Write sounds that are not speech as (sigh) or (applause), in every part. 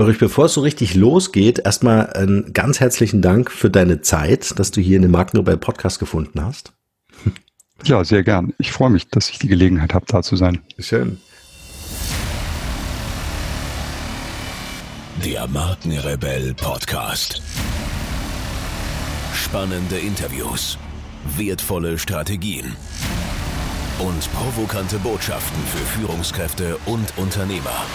Ulrich, bevor es so richtig losgeht, erstmal einen ganz herzlichen Dank für deine Zeit, dass du hier in den Markenrebell Podcast gefunden hast. (laughs) Ja, sehr gern. Ich freue mich, dass ich die Gelegenheit habe, da zu sein. Schön. Der Markenrebell Podcast. Spannende Interviews, wertvolle Strategien und provokante Botschaften für Führungskräfte und Unternehmer.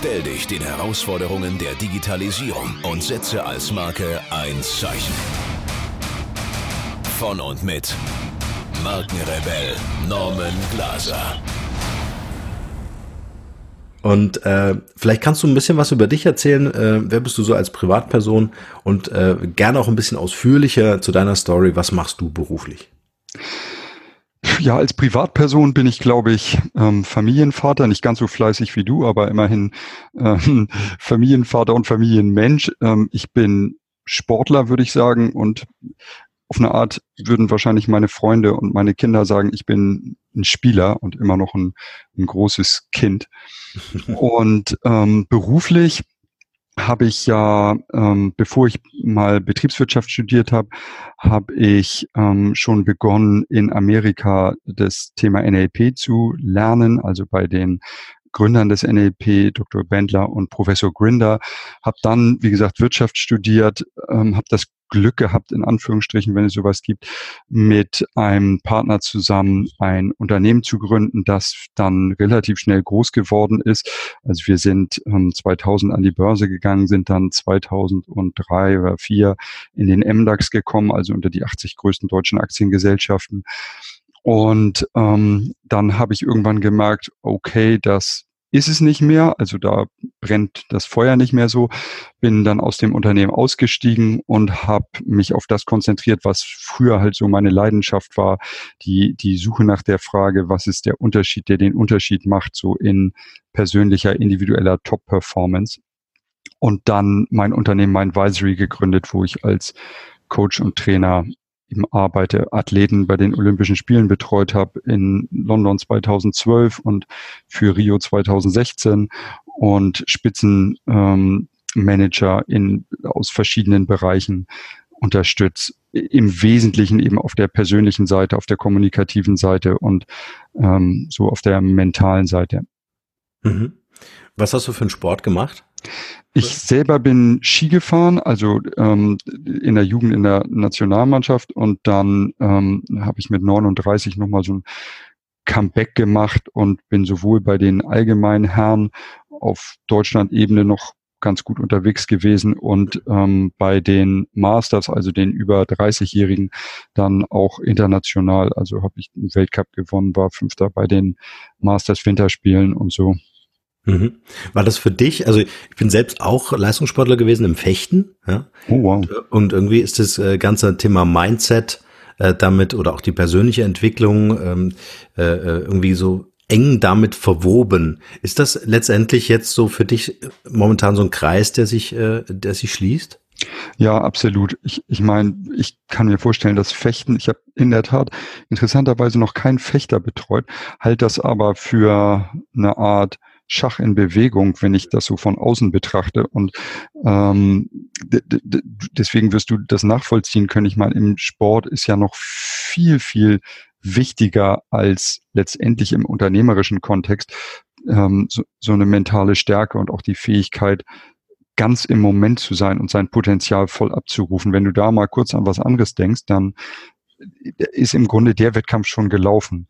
Stell dich den Herausforderungen der Digitalisierung und setze als Marke ein Zeichen. Von und mit Markenrebell Norman Glaser. Und äh, vielleicht kannst du ein bisschen was über dich erzählen. Äh, wer bist du so als Privatperson? Und äh, gerne auch ein bisschen ausführlicher zu deiner Story. Was machst du beruflich? Ja, als Privatperson bin ich, glaube ich, ähm, Familienvater, nicht ganz so fleißig wie du, aber immerhin ähm, (laughs) Familienvater und Familienmensch. Ähm, ich bin Sportler, würde ich sagen, und auf eine Art würden wahrscheinlich meine Freunde und meine Kinder sagen, ich bin ein Spieler und immer noch ein, ein großes Kind. (laughs) und ähm, beruflich habe ich ja, ähm, bevor ich mal Betriebswirtschaft studiert habe, habe ich ähm, schon begonnen, in Amerika das Thema NLP zu lernen, also bei den Gründern des NLP, Dr. Bendler und Professor Grinder, habe dann, wie gesagt, Wirtschaft studiert, ähm, habe das Glück gehabt, in Anführungsstrichen, wenn es sowas gibt, mit einem Partner zusammen ein Unternehmen zu gründen, das dann relativ schnell groß geworden ist. Also wir sind ähm, 2000 an die Börse gegangen, sind dann 2003 oder 2004 in den MDAX gekommen, also unter die 80 größten deutschen Aktiengesellschaften. Und ähm, dann habe ich irgendwann gemerkt, okay, das ist es nicht mehr. Also da brennt das Feuer nicht mehr so. Bin dann aus dem Unternehmen ausgestiegen und habe mich auf das konzentriert, was früher halt so meine Leidenschaft war. Die, die Suche nach der Frage, was ist der Unterschied, der den Unterschied macht, so in persönlicher, individueller Top-Performance. Und dann mein Unternehmen Mindvisory gegründet, wo ich als Coach und Trainer eben arbeite, Athleten bei den Olympischen Spielen betreut habe in London 2012 und für Rio 2016 und Spitzenmanager ähm, in, aus verschiedenen Bereichen unterstützt. Im Wesentlichen eben auf der persönlichen Seite, auf der kommunikativen Seite und ähm, so auf der mentalen Seite. Mhm. Was hast du für einen Sport gemacht? Ich selber bin Ski gefahren, also ähm, in der Jugend in der Nationalmannschaft und dann ähm, habe ich mit 39 nochmal so ein Comeback gemacht und bin sowohl bei den allgemeinen Herren auf Deutschland-Ebene noch ganz gut unterwegs gewesen und ähm, bei den Masters, also den über 30-Jährigen, dann auch international. Also habe ich einen Weltcup gewonnen, war Fünfter bei den Masters Winterspielen und so. Mhm. War das für dich, also ich bin selbst auch Leistungssportler gewesen im Fechten, ja. Oh, wow. Und irgendwie ist das äh, ganze Thema Mindset äh, damit oder auch die persönliche Entwicklung ähm, äh, äh, irgendwie so eng damit verwoben. Ist das letztendlich jetzt so für dich momentan so ein Kreis, der sich, äh, der sich schließt? Ja, absolut. Ich, ich meine, ich kann mir vorstellen, dass Fechten, ich habe in der Tat interessanterweise noch keinen Fechter betreut, halt das aber für eine Art Schach in Bewegung, wenn ich das so von außen betrachte. Und ähm, deswegen wirst du das nachvollziehen können. Ich meine, im Sport ist ja noch viel, viel wichtiger als letztendlich im unternehmerischen Kontext ähm, so, so eine mentale Stärke und auch die Fähigkeit, ganz im Moment zu sein und sein Potenzial voll abzurufen. Wenn du da mal kurz an was anderes denkst, dann ist im Grunde der Wettkampf schon gelaufen.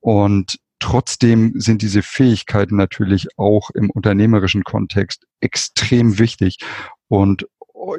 Und Trotzdem sind diese Fähigkeiten natürlich auch im unternehmerischen Kontext extrem wichtig und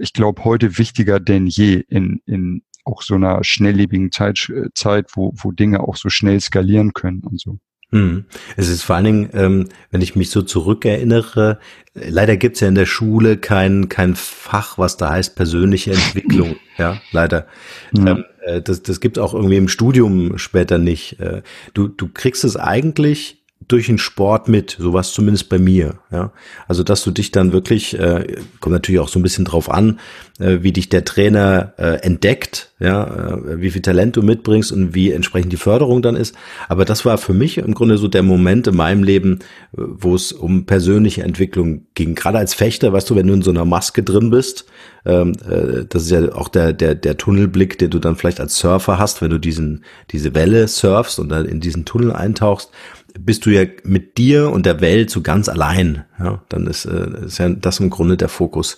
ich glaube heute wichtiger denn je in, in auch so einer schnelllebigen Zeit, Zeit wo, wo Dinge auch so schnell skalieren können und so. Hm. Es ist vor allen Dingen, ähm, wenn ich mich so zurückerinnere, leider gibt's ja in der Schule kein, kein Fach, was da heißt persönliche Entwicklung. (laughs) ja, leider. Ja. Ähm, äh, das, das gibt auch irgendwie im Studium später nicht. Äh, du, du kriegst es eigentlich durch den Sport mit, so was zumindest bei mir. Ja, also dass du dich dann wirklich, äh, kommt natürlich auch so ein bisschen drauf an, äh, wie dich der Trainer äh, entdeckt, ja, äh, wie viel Talent du mitbringst und wie entsprechend die Förderung dann ist. Aber das war für mich im Grunde so der Moment in meinem Leben, wo es um persönliche Entwicklung ging. Gerade als Fechter, weißt du, wenn du in so einer Maske drin bist, ähm, äh, das ist ja auch der der der Tunnelblick, den du dann vielleicht als Surfer hast, wenn du diesen diese Welle surfst und dann in diesen Tunnel eintauchst bist du ja mit dir und der Welt so ganz allein. Ja, dann ist, äh, ist ja das im Grunde der Fokus.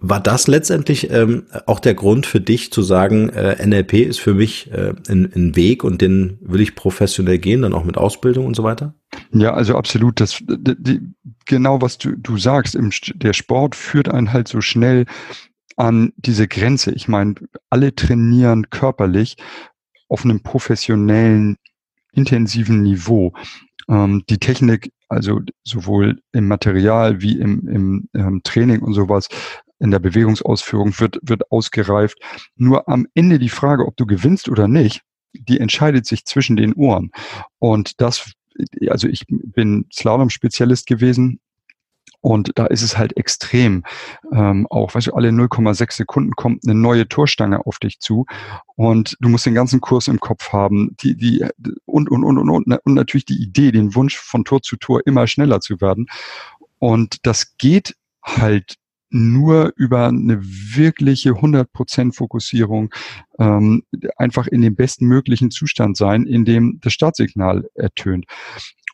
War das letztendlich ähm, auch der Grund für dich zu sagen, äh, NLP ist für mich äh, ein, ein Weg und den will ich professionell gehen, dann auch mit Ausbildung und so weiter? Ja, also absolut. Das, die, genau was du, du sagst, im, der Sport führt einen halt so schnell an diese Grenze. Ich meine, alle trainieren körperlich auf einem professionellen intensiven Niveau. Ähm, die Technik, also sowohl im Material wie im, im ähm, Training und sowas, in der Bewegungsausführung wird, wird ausgereift. Nur am Ende die Frage, ob du gewinnst oder nicht, die entscheidet sich zwischen den Ohren. Und das, also ich bin Slalom-Spezialist gewesen und da ist es halt extrem. Ähm, auch, weißt du, alle 0,6 Sekunden kommt eine neue Torstange auf dich zu und du musst den ganzen Kurs im Kopf haben, die, die, und, und, und, und, und, und natürlich die Idee, den Wunsch von Tor zu Tor immer schneller zu werden. Und das geht halt nur über eine wirkliche 100% Fokussierung ähm, einfach in dem besten möglichen Zustand sein, in dem das Startsignal ertönt.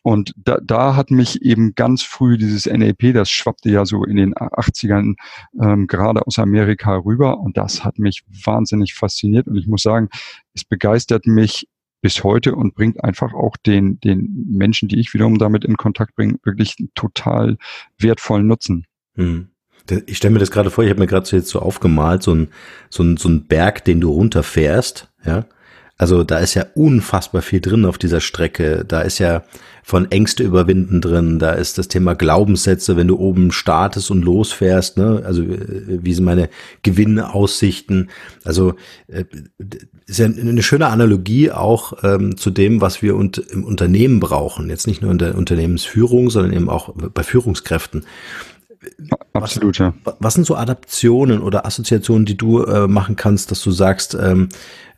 Und da, da hat mich eben ganz früh dieses NLP, das schwappte ja so in den 80ern ähm, gerade aus Amerika rüber und das hat mich wahnsinnig fasziniert und ich muss sagen, es begeistert mich bis heute und bringt einfach auch den, den Menschen, die ich wiederum damit in Kontakt bringe, wirklich total wertvollen Nutzen. Hm. Ich stelle mir das gerade vor, ich habe mir gerade so jetzt so aufgemalt, so ein, so, ein, so ein Berg, den du runterfährst, ja. Also da ist ja unfassbar viel drin auf dieser Strecke. Da ist ja von Ängste überwinden drin, da ist das Thema Glaubenssätze, wenn du oben startest und losfährst, ne? Also äh, wie sind meine Gewinnaussichten? Also äh, ist ja eine schöne Analogie auch ähm, zu dem, was wir und, im Unternehmen brauchen. Jetzt nicht nur in der Unternehmensführung, sondern eben auch bei Führungskräften. Absolut, ja. Was sind so Adaptionen oder Assoziationen, die du äh, machen kannst, dass du sagst, ähm,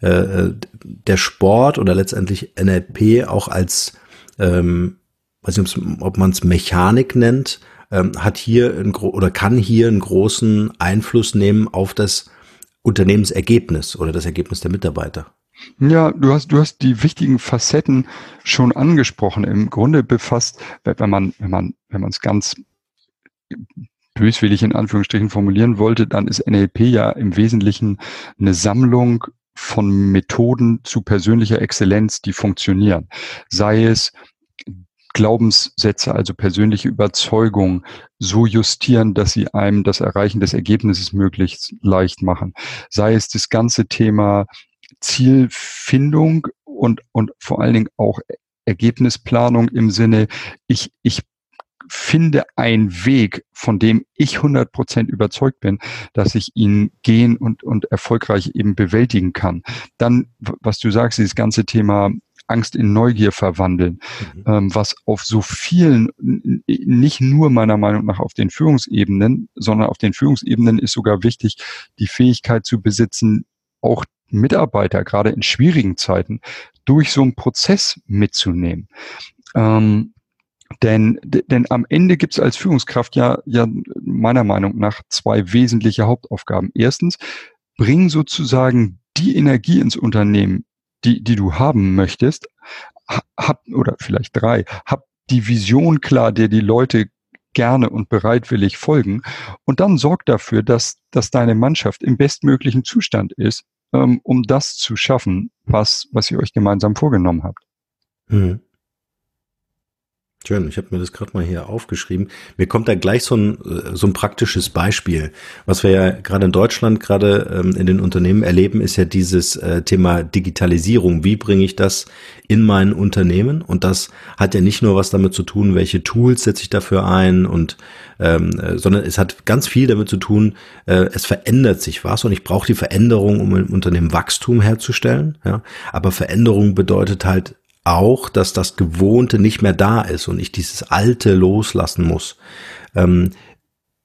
äh, äh der Sport oder letztendlich NLP auch als, ähm, weiß nicht, ob man es Mechanik nennt, ähm, hat hier ein, oder kann hier einen großen Einfluss nehmen auf das Unternehmensergebnis oder das Ergebnis der Mitarbeiter? Ja, du hast, du hast die wichtigen Facetten schon angesprochen. Im Grunde befasst, wenn man, wenn man, wenn man es ganz böswillig in Anführungsstrichen formulieren wollte, dann ist NLP ja im Wesentlichen eine Sammlung von Methoden zu persönlicher Exzellenz, die funktionieren. Sei es Glaubenssätze, also persönliche Überzeugung, so justieren, dass sie einem das Erreichen des Ergebnisses möglichst leicht machen. Sei es das ganze Thema Zielfindung und, und vor allen Dingen auch Ergebnisplanung im Sinne, ich, ich finde einen Weg, von dem ich 100 Prozent überzeugt bin, dass ich ihn gehen und, und erfolgreich eben bewältigen kann. Dann, was du sagst, dieses ganze Thema Angst in Neugier verwandeln, mhm. ähm, was auf so vielen, nicht nur meiner Meinung nach auf den Führungsebenen, sondern auf den Führungsebenen ist sogar wichtig, die Fähigkeit zu besitzen, auch Mitarbeiter gerade in schwierigen Zeiten durch so einen Prozess mitzunehmen. Ähm, denn, denn am Ende gibt es als Führungskraft ja, ja meiner Meinung nach zwei wesentliche Hauptaufgaben. Erstens, bring sozusagen die Energie ins Unternehmen, die, die du haben möchtest, hab, oder vielleicht drei, hab die Vision klar, der die Leute gerne und bereitwillig folgen. Und dann sorg dafür, dass, dass deine Mannschaft im bestmöglichen Zustand ist, ähm, um das zu schaffen, was, was ihr euch gemeinsam vorgenommen habt. Mhm. Schön, ich habe mir das gerade mal hier aufgeschrieben. Mir kommt da gleich so ein, so ein praktisches Beispiel. Was wir ja gerade in Deutschland, gerade ähm, in den Unternehmen erleben, ist ja dieses äh, Thema Digitalisierung. Wie bringe ich das in mein Unternehmen? Und das hat ja nicht nur was damit zu tun, welche Tools setze ich dafür ein und ähm, äh, sondern es hat ganz viel damit zu tun, äh, es verändert sich was und ich brauche die Veränderung, um im Unternehmen Wachstum herzustellen. Ja? Aber Veränderung bedeutet halt auch, dass das Gewohnte nicht mehr da ist und ich dieses Alte loslassen muss. Ähm,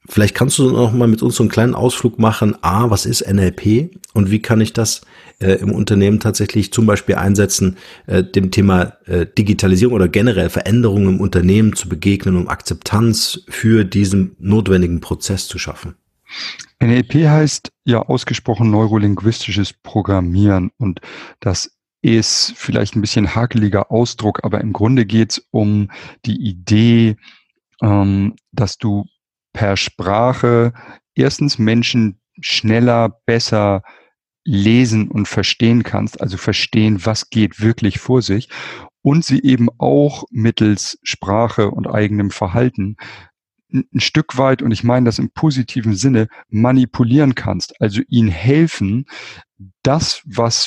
vielleicht kannst du noch mal mit uns so einen kleinen Ausflug machen. A, was ist NLP und wie kann ich das äh, im Unternehmen tatsächlich zum Beispiel einsetzen, äh, dem Thema äh, Digitalisierung oder generell Veränderungen im Unternehmen zu begegnen, um Akzeptanz für diesen notwendigen Prozess zu schaffen? NLP heißt ja ausgesprochen neurolinguistisches Programmieren und das ist vielleicht ein bisschen hakeliger Ausdruck, aber im Grunde geht es um die Idee, ähm, dass du per Sprache erstens Menschen schneller, besser lesen und verstehen kannst, also verstehen, was geht wirklich vor sich und sie eben auch mittels Sprache und eigenem Verhalten ein Stück weit, und ich meine das im positiven Sinne, manipulieren kannst, also ihnen helfen, das, was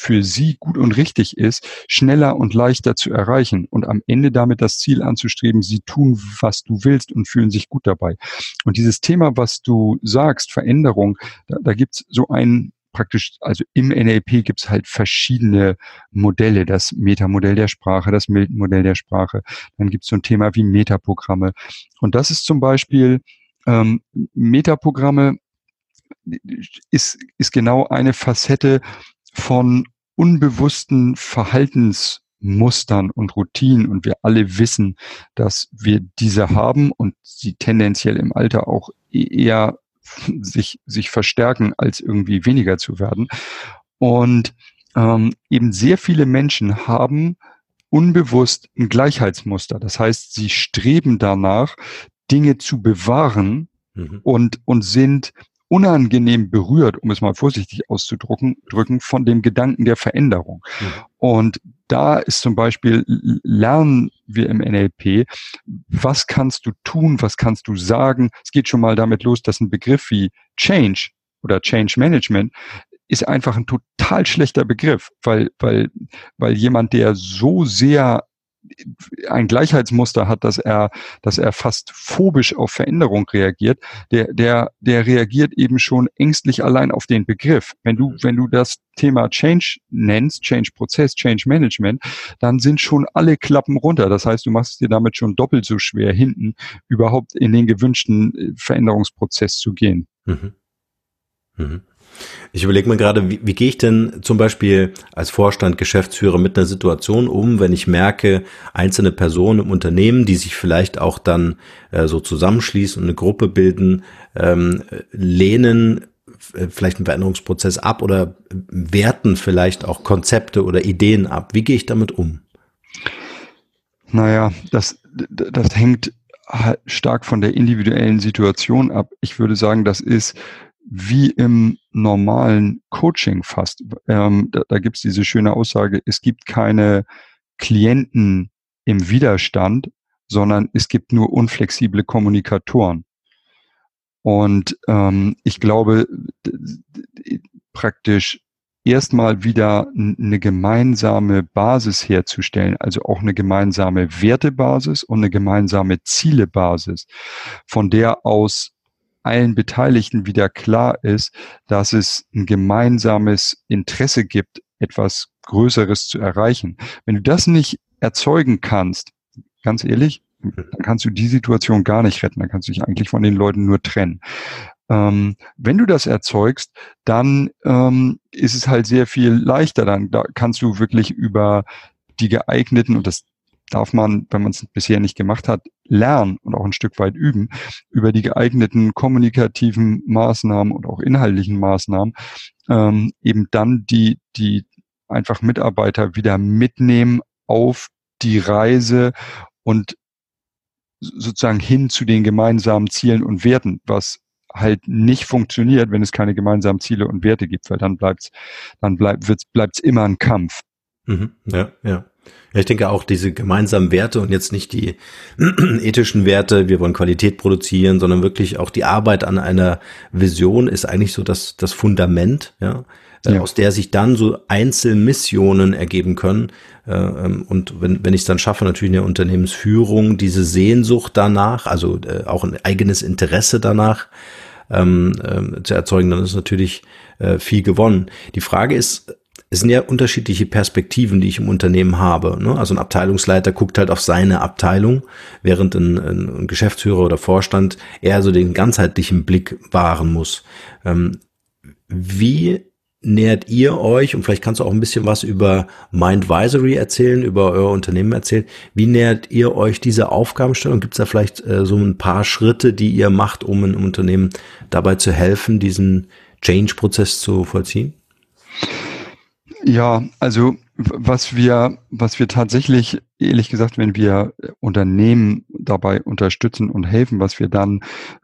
für sie gut und richtig ist, schneller und leichter zu erreichen und am Ende damit das Ziel anzustreben, sie tun, was du willst und fühlen sich gut dabei. Und dieses Thema, was du sagst, Veränderung, da, da gibt's so ein praktisch, also im NLP gibt's halt verschiedene Modelle, das Metamodell der Sprache, das Milton-Modell der Sprache, dann gibt's so ein Thema wie Metaprogramme. Und das ist zum Beispiel ähm, Metaprogramme ist, ist genau eine Facette von unbewussten Verhaltensmustern und Routinen und wir alle wissen, dass wir diese haben und sie tendenziell im Alter auch e-, eher (laughs) sich, sich verstärken, als irgendwie weniger zu werden. Und ähm, eben sehr viele Menschen haben unbewusst ein Gleichheitsmuster. Das heißt, sie streben danach, Dinge zu bewahren mhm. und, und sind unangenehm berührt, um es mal vorsichtig auszudrücken, drücken, von dem Gedanken der Veränderung. Mhm. Und da ist zum Beispiel, lernen wir im NLP, was kannst du tun, was kannst du sagen. Es geht schon mal damit los, dass ein Begriff wie Change oder Change Management ist einfach ein total schlechter Begriff, weil, weil, weil jemand, der so sehr ein Gleichheitsmuster hat, dass er, dass er fast phobisch auf Veränderung reagiert, der, der, der reagiert eben schon ängstlich allein auf den Begriff. Wenn du, wenn du das Thema Change nennst, Change-Prozess, Change-Management, dann sind schon alle Klappen runter. Das heißt, du machst es dir damit schon doppelt so schwer, hinten überhaupt in den gewünschten äh, Veränderungsprozess zu gehen. Mhm. Mhm. Ich überlege mir gerade, wie, wie gehe ich denn zum Beispiel als Vorstand, Geschäftsführer mit einer Situation um, wenn ich merke, einzelne Personen im Unternehmen, die sich vielleicht auch dann äh, so zusammenschließen und eine Gruppe bilden, ähm, lehnen äh, vielleicht einen Veränderungsprozess ab oder werten vielleicht auch Konzepte oder Ideen ab. Wie gehe ich damit um? Naja, das, das hängt halt stark von der individuellen Situation ab. Ich würde sagen, das ist wie im normalen Coaching fast. Ähm, da da gibt es diese schöne Aussage, es gibt keine Klienten im Widerstand, sondern es gibt nur unflexible Kommunikatoren. Und ähm, ich glaube, praktisch erstmal wieder eine gemeinsame Basis herzustellen, also auch eine gemeinsame Wertebasis und eine gemeinsame Zielebasis, von der aus allen Beteiligten wieder klar ist, dass es ein gemeinsames Interesse gibt, etwas Größeres zu erreichen. Wenn du das nicht erzeugen kannst, ganz ehrlich, dann kannst du die Situation gar nicht retten. Dann kannst du dich eigentlich von den Leuten nur trennen. Ähm, wenn du das erzeugst, dann ähm, ist es halt sehr viel leichter. Dann da kannst du wirklich über die geeigneten, und das darf man, wenn man es bisher nicht gemacht hat, lernen und auch ein Stück weit üben, über die geeigneten kommunikativen Maßnahmen und auch inhaltlichen Maßnahmen, ähm, eben dann die, die einfach Mitarbeiter wieder mitnehmen auf die Reise und sozusagen hin zu den gemeinsamen Zielen und Werten, was halt nicht funktioniert, wenn es keine gemeinsamen Ziele und Werte gibt, weil dann bleibt's, dann bleibt, wird's, bleibt's immer ein Kampf. Mhm, ja, ja. Ja, ich denke auch diese gemeinsamen Werte und jetzt nicht die (clears throat) ethischen Werte, wir wollen Qualität produzieren, sondern wirklich auch die Arbeit an einer Vision ist eigentlich so das, das Fundament, ja, äh, ja. aus der sich dann so Einzelmissionen ergeben können. Äh, ähm, und wenn, wenn ich es dann schaffe, natürlich in der Unternehmensführung diese Sehnsucht danach, also äh, auch ein eigenes Interesse danach, ähm, ähm, zu erzeugen, dann ist natürlich äh, viel gewonnen. Die Frage ist, es sind ja unterschiedliche Perspektiven, die ich im Unternehmen habe. Ne? Also ein Abteilungsleiter guckt halt auf seine Abteilung, während ein, ein Geschäftsführer oder Vorstand eher so den ganzheitlichen Blick wahren muss. Ähm, wie nähert ihr euch, und vielleicht kannst du auch ein bisschen was über Mindvisory erzählen, über euer Unternehmen erzählen, wie nähert ihr euch diese Aufgabenstellung? Gibt es da vielleicht äh, so ein paar Schritte, die ihr macht, um ein Unternehmen dabei zu helfen, diesen Change-Prozess zu vollziehen? Ja, also was wir, was wir tatsächlich, ehrlich gesagt, wenn wir Unternehmen dabei unterstützen und helfen, was wir dann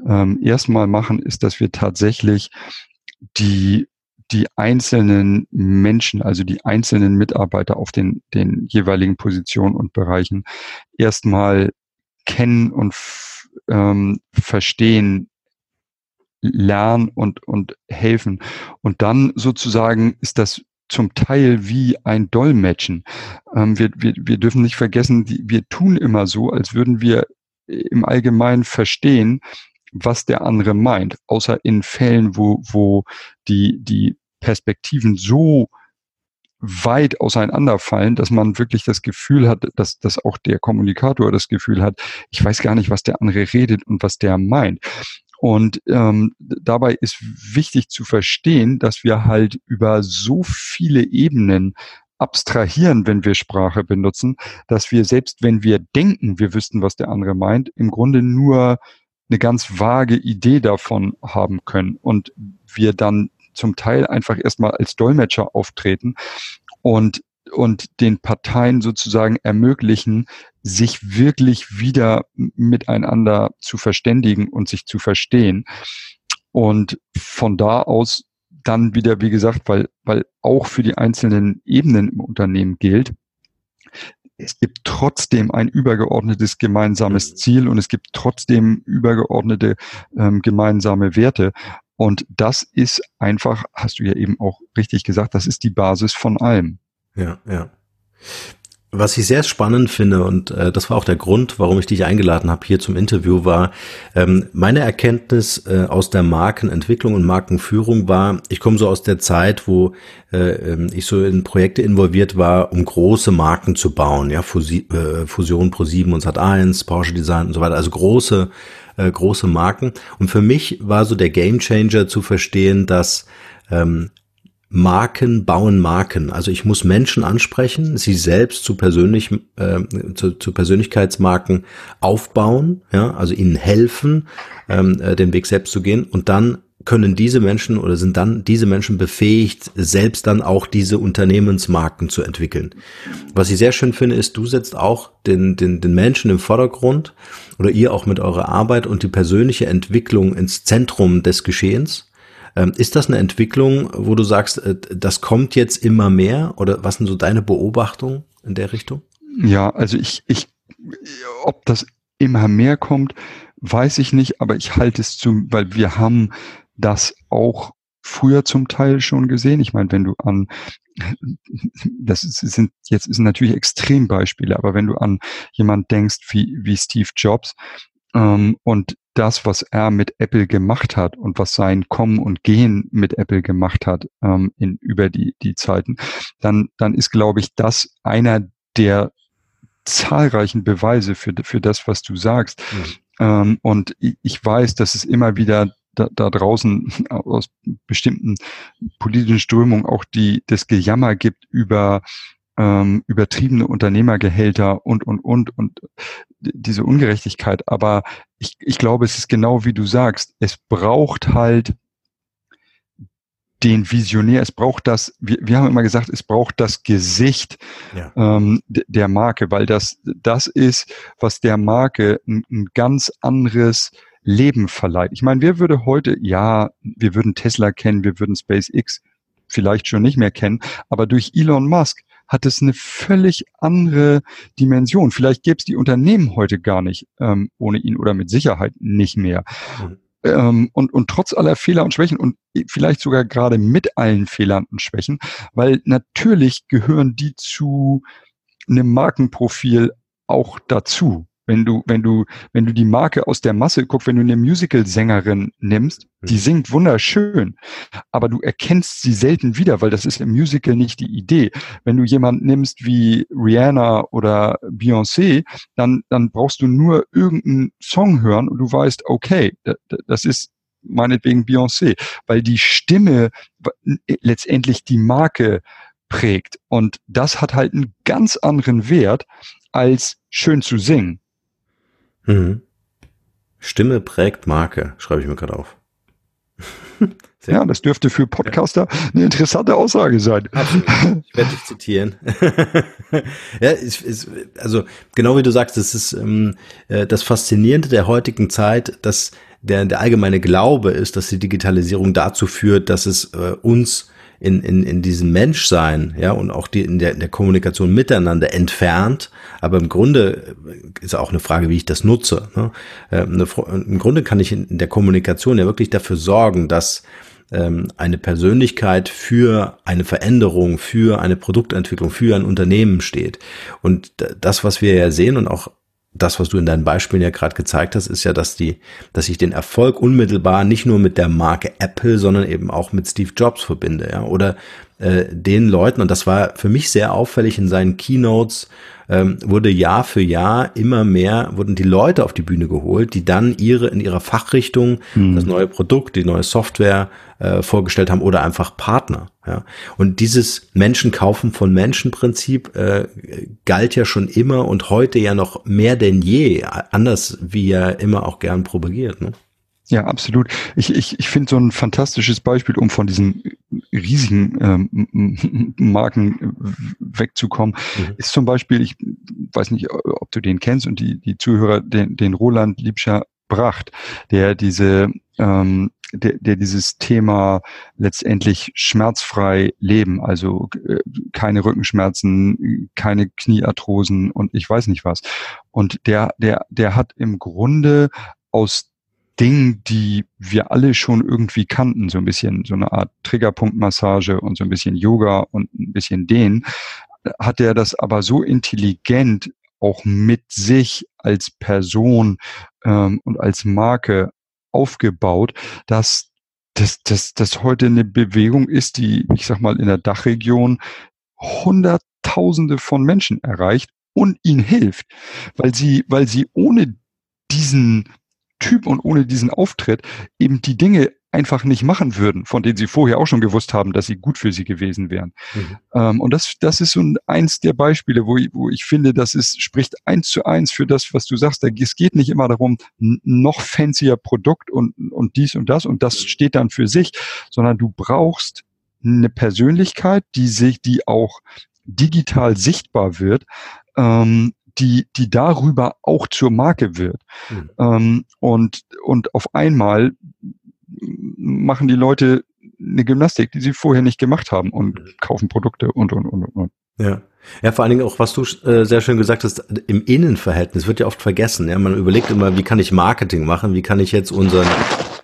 ähm, erstmal machen, ist, dass wir tatsächlich die die einzelnen Menschen, also die einzelnen Mitarbeiter auf den, den jeweiligen Positionen und Bereichen erstmal kennen und ähm, verstehen, lernen und, und helfen. Und dann sozusagen ist das zum Teil wie ein Dolmetschen. Ähm, wir, wir, wir dürfen nicht vergessen, die, wir tun immer so, als würden wir im Allgemeinen verstehen, was der andere meint, außer in Fällen, wo, wo die, die Perspektiven so weit auseinanderfallen, dass man wirklich das Gefühl hat, dass, dass auch der Kommunikator das Gefühl hat, ich weiß gar nicht, was der andere redet und was der meint. Und ähm, dabei ist wichtig zu verstehen, dass wir halt über so viele Ebenen abstrahieren, wenn wir Sprache benutzen, dass wir selbst wenn wir denken, wir wüssten, was der andere meint, im Grunde nur eine ganz vage Idee davon haben können und wir dann zum Teil einfach erstmal als Dolmetscher auftreten. Und und den Parteien sozusagen ermöglichen, sich wirklich wieder miteinander zu verständigen und sich zu verstehen. Und von da aus dann wieder, wie gesagt, weil, weil auch für die einzelnen Ebenen im Unternehmen gilt, es gibt trotzdem ein übergeordnetes gemeinsames mhm. Ziel und es gibt trotzdem übergeordnete ähm, gemeinsame Werte. Und das ist einfach, hast du ja eben auch richtig gesagt, das ist die Basis von allem. Ja, ja. Was ich sehr spannend finde, und äh, das war auch der Grund, warum ich dich eingeladen habe hier zum Interview, war ähm, meine Erkenntnis äh, aus der Markenentwicklung und Markenführung war, ich komme so aus der Zeit, wo äh, ähm, ich so in Projekte involviert war, um große Marken zu bauen, ja, Fusi äh, Fusion Pro 7 und Sat1, Porsche Design und so weiter, also große, äh, große Marken. Und für mich war so der Gamechanger zu verstehen, dass ähm, Marken bauen Marken. Also ich muss Menschen ansprechen, sie selbst zu persönlich äh, zu, zu Persönlichkeitsmarken aufbauen, ja, also ihnen helfen, ähm, äh, den Weg selbst zu gehen und dann können diese Menschen oder sind dann diese Menschen befähigt, selbst dann auch diese Unternehmensmarken zu entwickeln. Was ich sehr schön finde, ist, du setzt auch den, den, den Menschen im Vordergrund oder ihr auch mit eurer Arbeit und die persönliche Entwicklung ins Zentrum des Geschehens. Ähm, ist das eine Entwicklung, wo du sagst, äh, das kommt jetzt immer mehr? Oder was sind so deine Beobachtungen in der Richtung? Ja, also ich, ich, ob das immer mehr kommt, weiß ich nicht, aber ich halte es zum, weil wir haben das auch früher zum Teil schon gesehen. Ich meine, wenn du an, das sind jetzt sind natürlich Extrembeispiele, aber wenn du an jemand denkst wie, wie Steve Jobs ähm, und das, was er mit Apple gemacht hat und was sein Kommen und Gehen mit Apple gemacht hat ähm, in, über die, die Zeiten, dann, dann ist, glaube ich, das einer der zahlreichen Beweise für, für das, was du sagst. Mhm. Ähm, und ich weiß, dass es immer wieder da, da draußen aus bestimmten politischen Strömungen auch die das Gejammer gibt über ähm, übertriebene Unternehmergehälter und, und, und, und diese Ungerechtigkeit. Aber ich, ich glaube, es ist genau wie du sagst. Es braucht halt den Visionär, es braucht das, wir, wir haben immer gesagt, es braucht das Gesicht ja. ähm, der Marke, weil das, das ist, was der Marke ein, ein ganz anderes Leben verleiht. Ich meine, wer würde heute, ja, wir würden Tesla kennen, wir würden SpaceX vielleicht schon nicht mehr kennen, aber durch Elon Musk hat es eine völlig andere Dimension. Vielleicht gäbe es die Unternehmen heute gar nicht ähm, ohne ihn oder mit Sicherheit nicht mehr. Mhm. Ähm, und, und trotz aller Fehler und Schwächen und vielleicht sogar gerade mit allen Fehlern und Schwächen, weil natürlich gehören die zu einem Markenprofil auch dazu. Wenn du, wenn du, wenn du die Marke aus der Masse guckst, wenn du eine Musical-Sängerin nimmst, die mhm. singt wunderschön, aber du erkennst sie selten wieder, weil das ist im Musical nicht die Idee. Wenn du jemanden nimmst wie Rihanna oder Beyoncé, dann, dann brauchst du nur irgendeinen Song hören und du weißt, okay, das ist meinetwegen Beyoncé, weil die Stimme letztendlich die Marke prägt. Und das hat halt einen ganz anderen Wert, als schön zu singen. Mhm. Stimme prägt Marke, schreibe ich mir gerade auf. (laughs) ja, das dürfte für Podcaster eine interessante Aussage sein. Absolut. Ich werde dich zitieren. (laughs) ja, ist, ist, also genau wie du sagst, das ist ähm, äh, das Faszinierende der heutigen Zeit, dass der, der allgemeine Glaube ist, dass die Digitalisierung dazu führt, dass es äh, uns in, in, in diesem Menschsein, ja, und auch die, in der, in der Kommunikation miteinander entfernt. Aber im Grunde ist auch eine Frage, wie ich das nutze. Ne? Äh, eine, Im Grunde kann ich in der Kommunikation ja wirklich dafür sorgen, dass ähm, eine Persönlichkeit für eine Veränderung, für eine Produktentwicklung, für ein Unternehmen steht. Und das, was wir ja sehen und auch das, was du in deinen Beispielen ja gerade gezeigt hast, ist ja, dass die, dass ich den Erfolg unmittelbar nicht nur mit der Marke Apple, sondern eben auch mit Steve Jobs verbinde, ja, oder äh, den Leuten, und das war für mich sehr auffällig in seinen Keynotes, ähm, wurde Jahr für Jahr immer mehr, wurden die Leute auf die Bühne geholt, die dann ihre in ihrer Fachrichtung mhm. das neue Produkt, die neue Software äh, vorgestellt haben oder einfach Partner. Ja. Und dieses Menschen kaufen von Menschen Prinzip äh, galt ja schon immer und heute ja noch mehr denn je, anders wie ja immer auch gern propagiert. Ne? Ja, absolut. Ich, ich, ich finde so ein fantastisches Beispiel, um von diesen riesigen ähm, (laughs) Marken wegzukommen, mhm. ist zum Beispiel, ich weiß nicht, ob du den kennst und die, die Zuhörer, den, den Roland Liebscher Bracht, der diese ähm, der, der dieses Thema letztendlich schmerzfrei leben, also äh, keine Rückenschmerzen, keine Kniearthrosen und ich weiß nicht was. Und der, der, der hat im Grunde aus Dingen, die wir alle schon irgendwie kannten, so ein bisschen so eine Art Triggerpunktmassage und so ein bisschen Yoga und ein bisschen den, hat er das aber so intelligent auch mit sich als Person ähm, und als Marke aufgebaut, dass das, das, das heute eine Bewegung ist, die, ich sag mal, in der Dachregion Hunderttausende von Menschen erreicht und ihnen hilft, weil sie, weil sie ohne diesen Typ und ohne diesen Auftritt eben die Dinge einfach nicht machen würden, von denen sie vorher auch schon gewusst haben, dass sie gut für sie gewesen wären. Mhm. Ähm, und das, das ist so ein, eins der Beispiele, wo ich, wo ich finde, das ist, spricht eins zu eins für das, was du sagst. Es geht nicht immer darum, noch fancier Produkt und, und dies und das und das mhm. steht dann für sich, sondern du brauchst eine Persönlichkeit, die sich, die auch digital sichtbar wird, ähm, die, die darüber auch zur Marke wird. Mhm. Ähm, und, und auf einmal machen die Leute eine Gymnastik, die sie vorher nicht gemacht haben und mhm. kaufen Produkte und, und, und, und. Ja. Ja, vor allen Dingen auch, was du äh, sehr schön gesagt hast, im Innenverhältnis wird ja oft vergessen. Ja, man überlegt immer, wie kann ich Marketing machen? Wie kann ich jetzt unseren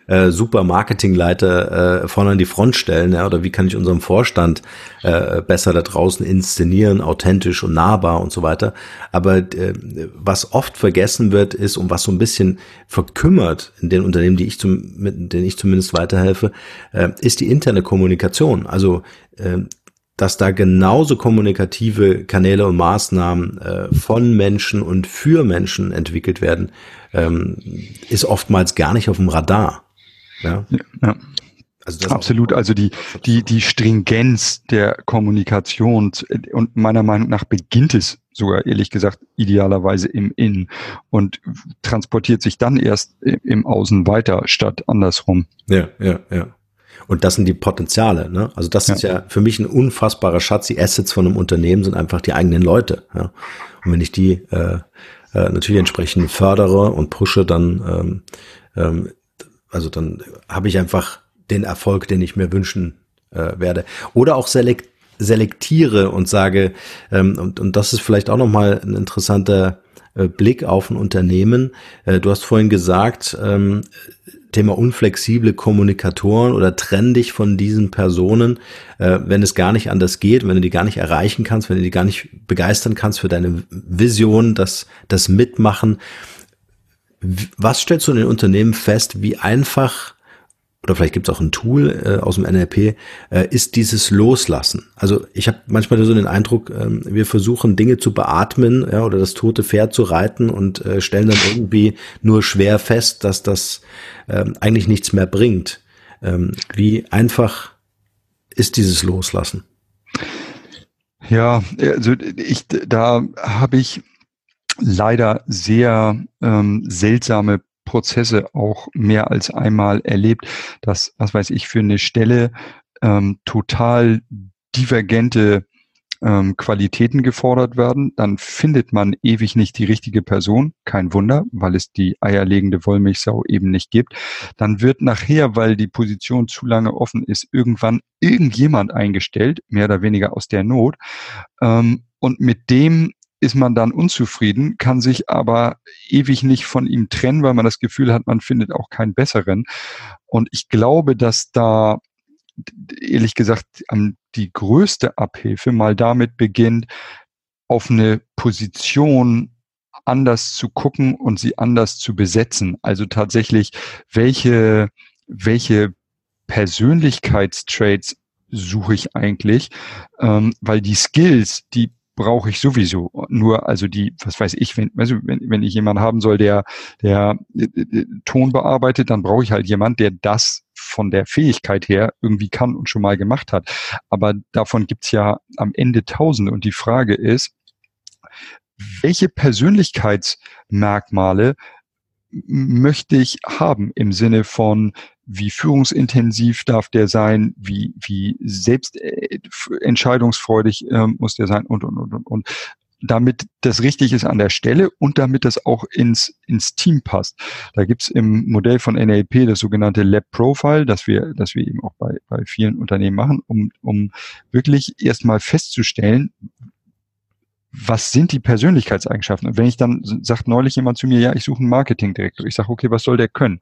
äh, super Marketingleiter äh, vorne an die Front stellen, ja, oder wie kann ich unserem Vorstand äh, besser da draußen inszenieren, authentisch und nahbar und so weiter. Aber äh, was oft vergessen wird, ist und was so ein bisschen verkümmert in den Unternehmen, die ich zum, mit denen ich zumindest weiterhelfe, äh, ist die interne Kommunikation. Also äh, dass da genauso kommunikative Kanäle und Maßnahmen äh, von Menschen und für Menschen entwickelt werden, ähm, ist oftmals gar nicht auf dem Radar. Ja. ja. Also Absolut, also die, die, die Stringenz der Kommunikation und meiner Meinung nach beginnt es sogar ehrlich gesagt idealerweise im Innen und transportiert sich dann erst im Außen weiter statt andersrum. Ja, ja, ja. Und das sind die Potenziale. Ne? Also das ja. ist ja für mich ein unfassbarer Schatz. Die Assets von einem Unternehmen sind einfach die eigenen Leute. Ja? Und wenn ich die äh, äh, natürlich entsprechend fördere und pushe, dann ähm, ähm, also dann habe ich einfach den Erfolg, den ich mir wünschen äh, werde. Oder auch selekt, selektiere und sage, ähm, und, und das ist vielleicht auch nochmal ein interessanter äh, Blick auf ein Unternehmen. Äh, du hast vorhin gesagt, ähm, Thema unflexible Kommunikatoren oder trenn dich von diesen Personen, äh, wenn es gar nicht anders geht, wenn du die gar nicht erreichen kannst, wenn du die gar nicht begeistern kannst für deine Vision, das, das Mitmachen. Was stellst du in den Unternehmen fest, wie einfach oder vielleicht gibt es auch ein Tool äh, aus dem NLP, äh, ist dieses Loslassen. Also ich habe manchmal so den Eindruck, ähm, wir versuchen Dinge zu beatmen ja, oder das tote Pferd zu reiten und äh, stellen dann irgendwie nur schwer fest, dass das ähm, eigentlich nichts mehr bringt. Ähm, wie einfach ist dieses Loslassen? Ja, also ich, da habe ich leider sehr ähm, seltsame Prozesse auch mehr als einmal erlebt, dass, was weiß ich, für eine Stelle ähm, total divergente ähm, Qualitäten gefordert werden, dann findet man ewig nicht die richtige Person. Kein Wunder, weil es die eierlegende Wollmilchsau eben nicht gibt. Dann wird nachher, weil die Position zu lange offen ist, irgendwann irgendjemand eingestellt, mehr oder weniger aus der Not. Ähm, und mit dem ist man dann unzufrieden, kann sich aber ewig nicht von ihm trennen, weil man das Gefühl hat, man findet auch keinen besseren. Und ich glaube, dass da ehrlich gesagt die größte Abhilfe mal damit beginnt, auf eine Position anders zu gucken und sie anders zu besetzen. Also tatsächlich, welche, welche Persönlichkeitstraits suche ich eigentlich, ähm, weil die Skills, die brauche ich sowieso. Nur, also die, was weiß ich, wenn, also wenn, wenn ich jemanden haben soll, der, der äh, äh, Ton bearbeitet, dann brauche ich halt jemand, der das von der Fähigkeit her irgendwie kann und schon mal gemacht hat. Aber davon gibt's ja am Ende Tausende. Und die Frage ist, welche Persönlichkeitsmerkmale möchte ich haben im Sinne von, wie führungsintensiv darf der sein, wie, wie selbst äh, entscheidungsfreudig äh, muss der sein und, und, und, und, und damit das richtig ist an der Stelle und damit das auch ins, ins Team passt. Da gibt's im Modell von NLP das sogenannte Lab Profile, das wir, das wir eben auch bei, bei vielen Unternehmen machen, um, um wirklich erstmal festzustellen, was sind die Persönlichkeitseigenschaften? Und wenn ich dann, sagt neulich jemand zu mir, ja, ich suche einen Marketingdirektor. Ich sage, okay, was soll der können?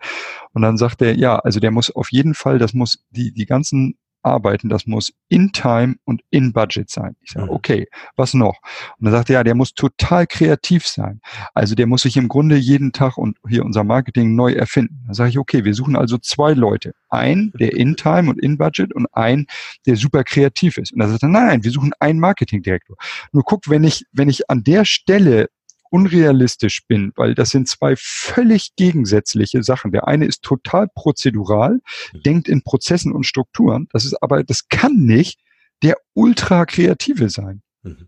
Und dann sagt er, ja, also der muss auf jeden Fall, das muss die, die ganzen arbeiten, das muss in Time und in Budget sein. Ich sage, mhm. okay, was noch? Und dann sagt er, ja, der muss total kreativ sein. Also der muss sich im Grunde jeden Tag und hier unser Marketing neu erfinden. Dann sage ich, okay, wir suchen also zwei Leute. Ein, der in Time und in Budget und ein, der super kreativ ist. Und dann sagt er, nein, nein, wir suchen einen Marketingdirektor. Nur guck, wenn ich, wenn ich an der Stelle unrealistisch bin, weil das sind zwei völlig gegensätzliche Sachen. Der eine ist total prozedural, denkt in Prozessen und Strukturen. Das ist aber, das kann nicht der ultra kreative sein. Mhm.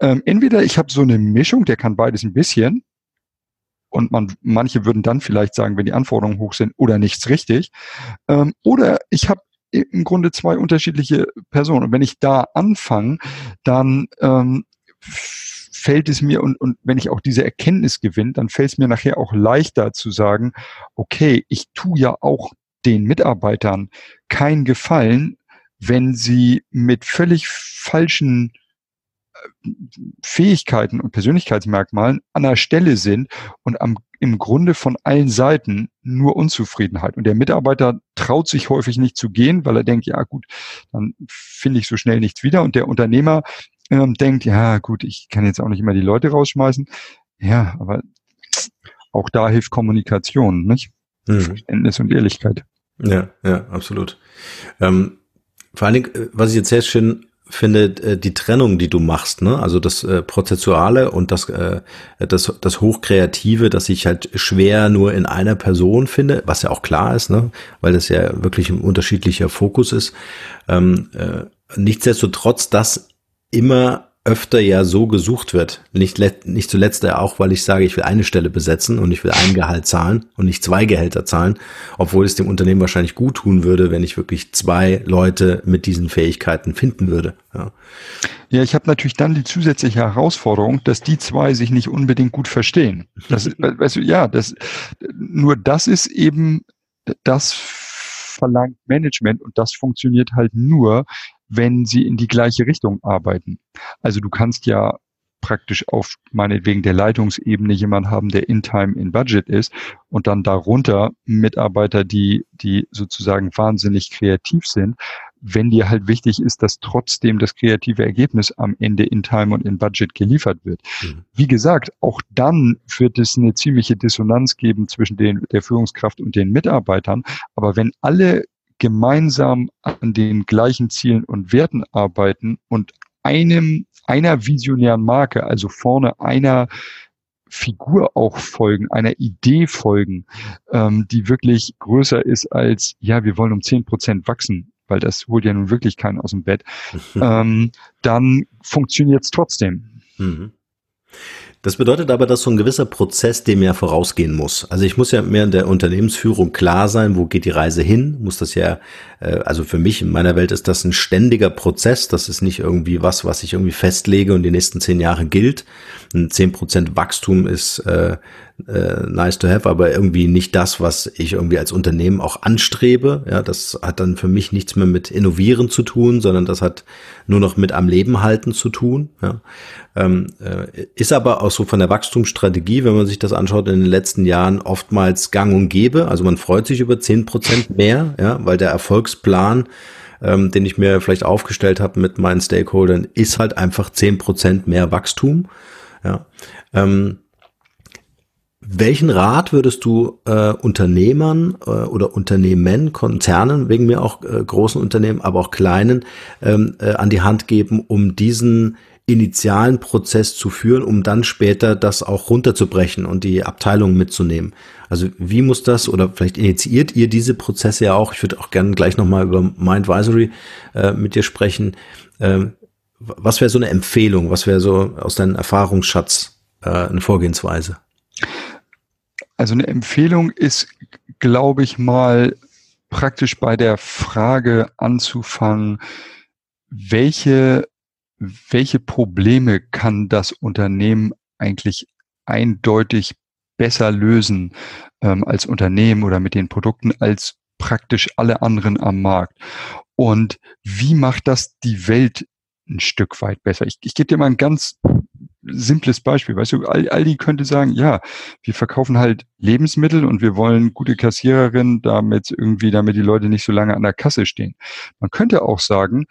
Ähm, entweder ich habe so eine Mischung, der kann beides ein bisschen. Und man, manche würden dann vielleicht sagen, wenn die Anforderungen hoch sind, oder nichts richtig. Ähm, oder ich habe im Grunde zwei unterschiedliche Personen. Und wenn ich da anfange, dann ähm, fällt es mir, und, und wenn ich auch diese Erkenntnis gewinne, dann fällt es mir nachher auch leichter zu sagen, okay, ich tue ja auch den Mitarbeitern keinen Gefallen, wenn sie mit völlig falschen äh, Fähigkeiten und Persönlichkeitsmerkmalen an der Stelle sind und am, im Grunde von allen Seiten nur Unzufriedenheit. Und der Mitarbeiter traut sich häufig nicht zu gehen, weil er denkt, ja gut, dann finde ich so schnell nichts wieder. Und der Unternehmer ähm, denkt, ja gut, ich kann jetzt auch nicht immer die Leute rausschmeißen. Ja, aber auch da hilft Kommunikation, nicht? Mhm. Verständnis und Ehrlichkeit. Ja, ja, absolut. Ähm, vor allen Dingen, äh, was ich jetzt sehr schön finde, äh, die Trennung, die du machst, ne? Also das äh, Prozessuale und das, äh, das, das Hochkreative, das ich halt schwer nur in einer Person finde, was ja auch klar ist, ne? Weil das ja wirklich ein unterschiedlicher Fokus ist. Ähm, äh, nichtsdestotrotz, das immer öfter ja so gesucht wird. Nicht, nicht zuletzt auch, weil ich sage, ich will eine Stelle besetzen und ich will ein Gehalt zahlen und nicht zwei Gehälter zahlen, obwohl es dem Unternehmen wahrscheinlich gut tun würde, wenn ich wirklich zwei Leute mit diesen Fähigkeiten finden würde. Ja, ja ich habe natürlich dann die zusätzliche Herausforderung, dass die zwei sich nicht unbedingt gut verstehen. Das, (laughs) weißt du, ja, das, nur das ist eben das verlangt Management und das funktioniert halt nur, wenn sie in die gleiche Richtung arbeiten. Also du kannst ja praktisch auf meinetwegen der Leitungsebene jemand haben, der in Time in Budget ist und dann darunter Mitarbeiter, die, die sozusagen wahnsinnig kreativ sind, wenn dir halt wichtig ist, dass trotzdem das kreative Ergebnis am Ende in Time und in Budget geliefert wird. Mhm. Wie gesagt, auch dann wird es eine ziemliche Dissonanz geben zwischen den, der Führungskraft und den Mitarbeitern. Aber wenn alle gemeinsam an den gleichen Zielen und Werten arbeiten und einem, einer visionären Marke, also vorne einer Figur auch folgen, einer Idee folgen, ähm, die wirklich größer ist als, ja, wir wollen um zehn Prozent wachsen weil das holt ja nun wirklich keinen aus dem Bett, (laughs) ähm, dann funktioniert es trotzdem. Mhm. Das bedeutet aber, dass so ein gewisser Prozess dem ja vorausgehen muss. Also ich muss ja mehr in der Unternehmensführung klar sein, wo geht die Reise hin, muss das ja, äh, also für mich in meiner Welt ist das ein ständiger Prozess, das ist nicht irgendwie was, was ich irgendwie festlege und die nächsten zehn Jahre gilt. Ein zehn Prozent Wachstum ist äh, äh, nice to have, aber irgendwie nicht das, was ich irgendwie als Unternehmen auch anstrebe. Ja, das hat dann für mich nichts mehr mit Innovieren zu tun, sondern das hat nur noch mit am Leben halten zu tun. Ja. Ähm, äh, ist aber auch so von der Wachstumsstrategie, wenn man sich das anschaut, in den letzten Jahren oftmals gang und gäbe. Also man freut sich über zehn Prozent mehr, ja, weil der Erfolgsplan ähm, den ich mir vielleicht aufgestellt habe mit meinen Stakeholdern, ist halt einfach zehn Prozent mehr Wachstum. Ja. Ähm, welchen Rat würdest du äh, Unternehmern äh, oder Unternehmen, Konzernen, wegen mir auch äh, großen Unternehmen, aber auch kleinen, ähm, äh, an die Hand geben, um diesen initialen Prozess zu führen, um dann später das auch runterzubrechen und die Abteilung mitzunehmen? Also wie muss das oder vielleicht initiiert ihr diese Prozesse ja auch? Ich würde auch gerne gleich nochmal über Mindvisory äh, mit dir sprechen. Ähm, was wäre so eine Empfehlung? Was wäre so aus deinem Erfahrungsschatz äh, eine Vorgehensweise? Also eine Empfehlung ist, glaube ich mal, praktisch bei der Frage anzufangen, welche, welche Probleme kann das Unternehmen eigentlich eindeutig besser lösen ähm, als Unternehmen oder mit den Produkten als praktisch alle anderen am Markt. Und wie macht das die Welt ein Stück weit besser? Ich, ich gebe dir mal ein ganz simples Beispiel. Weißt du, Aldi könnte sagen, ja, wir verkaufen halt Lebensmittel und wir wollen gute Kassiererinnen, damit irgendwie, damit die Leute nicht so lange an der Kasse stehen. Man könnte auch sagen,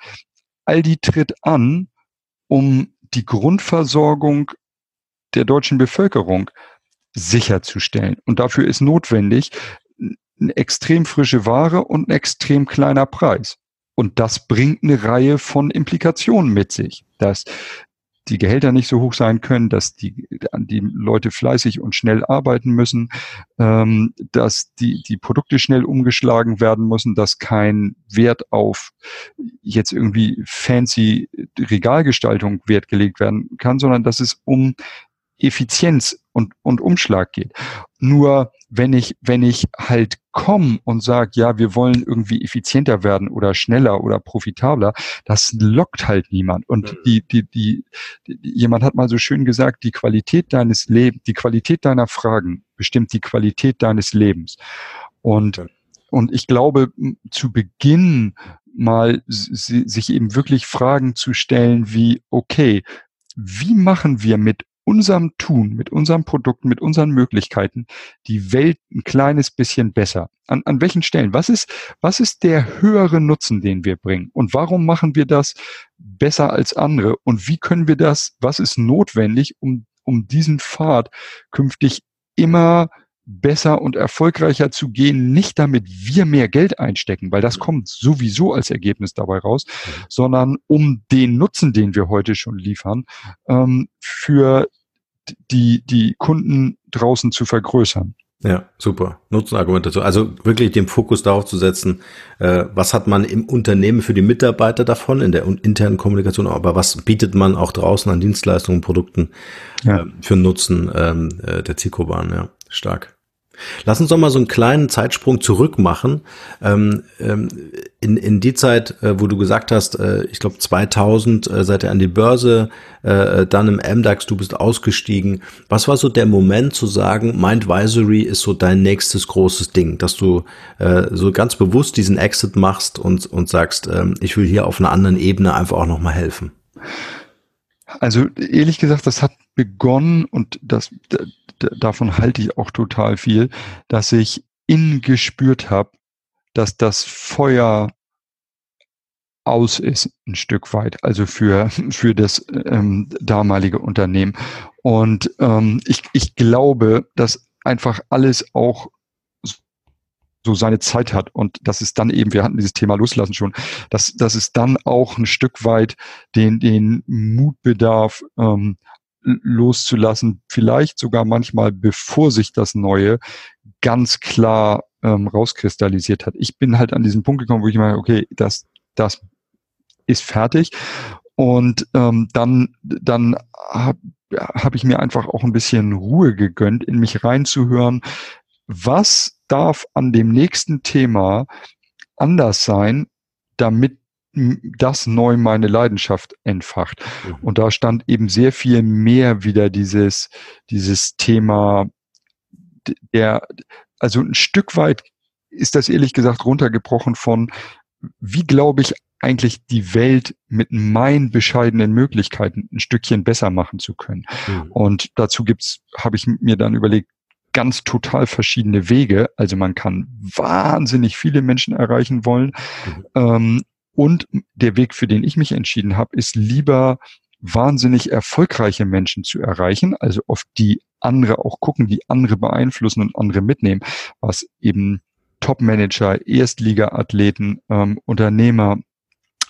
Aldi tritt an, um die Grundversorgung der deutschen Bevölkerung sicherzustellen. Und dafür ist notwendig eine extrem frische Ware und ein extrem kleiner Preis. Und das bringt eine Reihe von Implikationen mit sich. Dass die Gehälter nicht so hoch sein können, dass die, die Leute fleißig und schnell arbeiten müssen, ähm, dass die, die Produkte schnell umgeschlagen werden müssen, dass kein Wert auf jetzt irgendwie fancy Regalgestaltung Wert gelegt werden kann, sondern dass es um Effizienz und, und Umschlag geht. Nur wenn ich, wenn ich halt komme und sage, ja, wir wollen irgendwie effizienter werden oder schneller oder profitabler, das lockt halt niemand. Und mhm. die, die, die, die, jemand hat mal so schön gesagt, die Qualität deines Lebens, die Qualität deiner Fragen bestimmt die Qualität deines Lebens. Und, und ich glaube, zu Beginn mal sich eben wirklich Fragen zu stellen wie, okay, wie machen wir mit unserem Tun, mit unserem Produkt, mit unseren Möglichkeiten die Welt ein kleines bisschen besser? An, an welchen Stellen? Was ist, was ist der höhere Nutzen, den wir bringen? Und warum machen wir das besser als andere? Und wie können wir das, was ist notwendig, um, um diesen Pfad künftig immer besser und erfolgreicher zu gehen, nicht damit wir mehr Geld einstecken, weil das mhm. kommt sowieso als Ergebnis dabei raus, mhm. sondern um den Nutzen, den wir heute schon liefern, ähm, für die, die Kunden draußen zu vergrößern. Ja, super. Nutzenargumentation. Also wirklich den Fokus darauf zu setzen, äh, was hat man im Unternehmen für die Mitarbeiter davon, in der internen Kommunikation, aber was bietet man auch draußen an Dienstleistungen, Produkten ja. äh, für Nutzen ähm, äh, der Zielgruppe an. Ja, stark. Lass uns doch mal so einen kleinen Zeitsprung zurück machen. Ähm, ähm, in, in die Zeit, äh, wo du gesagt hast, äh, ich glaube 2000 äh, seid ihr an die Börse, äh, dann im MDAX, du bist ausgestiegen. Was war so der Moment zu sagen, Mindvisory ist so dein nächstes großes Ding, dass du äh, so ganz bewusst diesen Exit machst und, und sagst, äh, ich will hier auf einer anderen Ebene einfach auch nochmal helfen? Also ehrlich gesagt, das hat begonnen und das davon halte ich auch total viel, dass ich innen gespürt habe, dass das Feuer aus ist, ein Stück weit, also für, (laughs) für das ähm, damalige Unternehmen. Und ähm, ich, ich glaube, dass einfach alles auch so seine Zeit hat und dass es dann eben, wir hatten dieses Thema loslassen schon, dass, dass es dann auch ein Stück weit den, den Mutbedarf ähm, loszulassen, vielleicht sogar manchmal, bevor sich das Neue ganz klar ähm, rauskristallisiert hat. Ich bin halt an diesen Punkt gekommen, wo ich meine, okay, das, das ist fertig. Und ähm, dann, dann habe hab ich mir einfach auch ein bisschen Ruhe gegönnt, in mich reinzuhören, was darf an dem nächsten Thema anders sein, damit das neu meine Leidenschaft entfacht. Mhm. Und da stand eben sehr viel mehr wieder dieses, dieses Thema der, also ein Stück weit ist das ehrlich gesagt runtergebrochen von, wie glaube ich eigentlich die Welt mit meinen bescheidenen Möglichkeiten ein Stückchen besser machen zu können. Mhm. Und dazu gibt's, habe ich mir dann überlegt, ganz total verschiedene Wege. Also man kann wahnsinnig viele Menschen erreichen wollen. Mhm. Ähm, und der Weg, für den ich mich entschieden habe, ist lieber wahnsinnig erfolgreiche Menschen zu erreichen, also auf die andere auch gucken, die andere beeinflussen und andere mitnehmen, was eben Top-Manager, Erstliga-Athleten, ähm, Unternehmer